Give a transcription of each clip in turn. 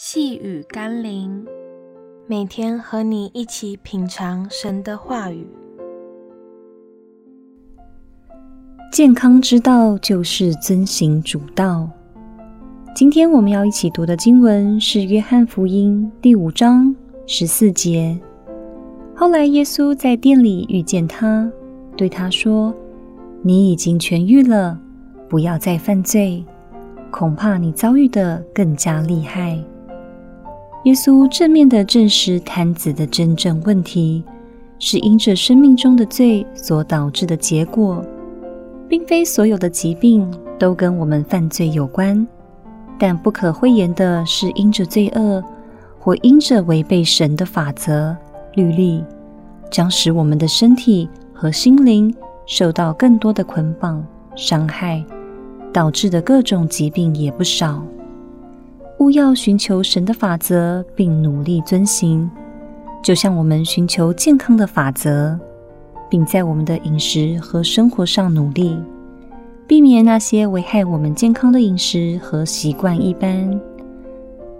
细雨甘霖，每天和你一起品尝神的话语。健康之道就是遵行主道。今天我们要一起读的经文是《约翰福音》第五章十四节。后来耶稣在店里遇见他，对他说：“你已经痊愈了，不要再犯罪，恐怕你遭遇的更加厉害。”耶稣正面地证实瘫子的真正问题，是因着生命中的罪所导致的结果，并非所有的疾病都跟我们犯罪有关。但不可讳言的是，因着罪恶或因着违背神的法则律例，将使我们的身体和心灵受到更多的捆绑伤害，导致的各种疾病也不少。务要寻求神的法则，并努力遵行，就像我们寻求健康的法则，并在我们的饮食和生活上努力，避免那些危害我们健康的饮食和习惯一般。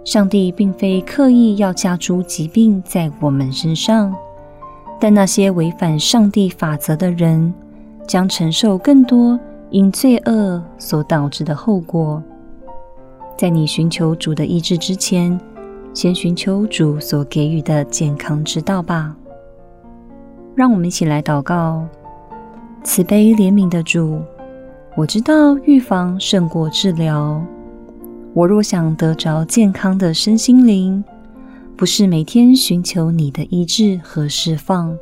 上帝并非刻意要加诸疾病在我们身上，但那些违反上帝法则的人，将承受更多因罪恶所导致的后果。在你寻求主的医治之前，先寻求主所给予的健康之道吧。让我们一起来祷告：慈悲怜悯的主，我知道预防胜过治疗。我若想得着健康的身心灵，不是每天寻求你的医治和释放，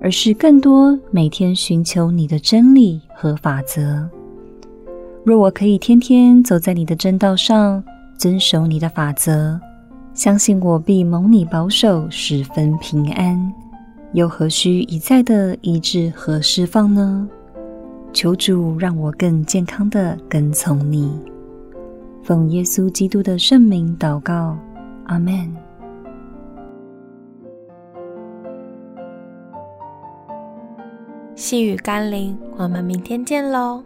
而是更多每天寻求你的真理和法则。若我可以天天走在你的正道上，遵守你的法则，相信我必蒙你保守，十分平安。又何须一再的医治和释放呢？求主让我更健康的跟从你。奉耶稣基督的圣名祷告，阿们。细雨甘霖，我们明天见喽。